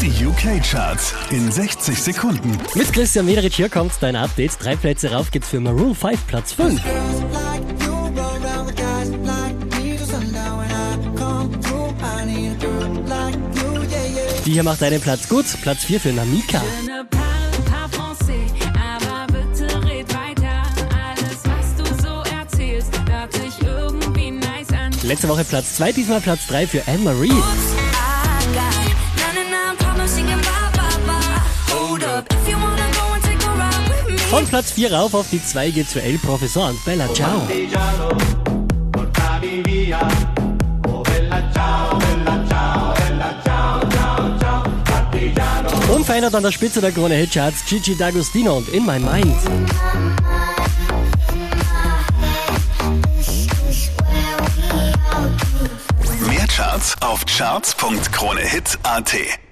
Die UK-Charts in 60 Sekunden. Mit Christian Mederich hier kommt dein Update. Drei Plätze rauf geht's für Maroon 5, Platz 5. Die hier macht einen Platz gut. Platz 4 für Namika. Letzte Woche Platz 2, diesmal Platz 3 für Anne-Marie. Von Platz 4 rauf auf die 2 geht's für El Professor und Bella Ciao. Unverändert an der Spitze der Krone Hitcharts Gigi D'Agostino und In My Mind. Mehr Charts auf charts.kronehit.at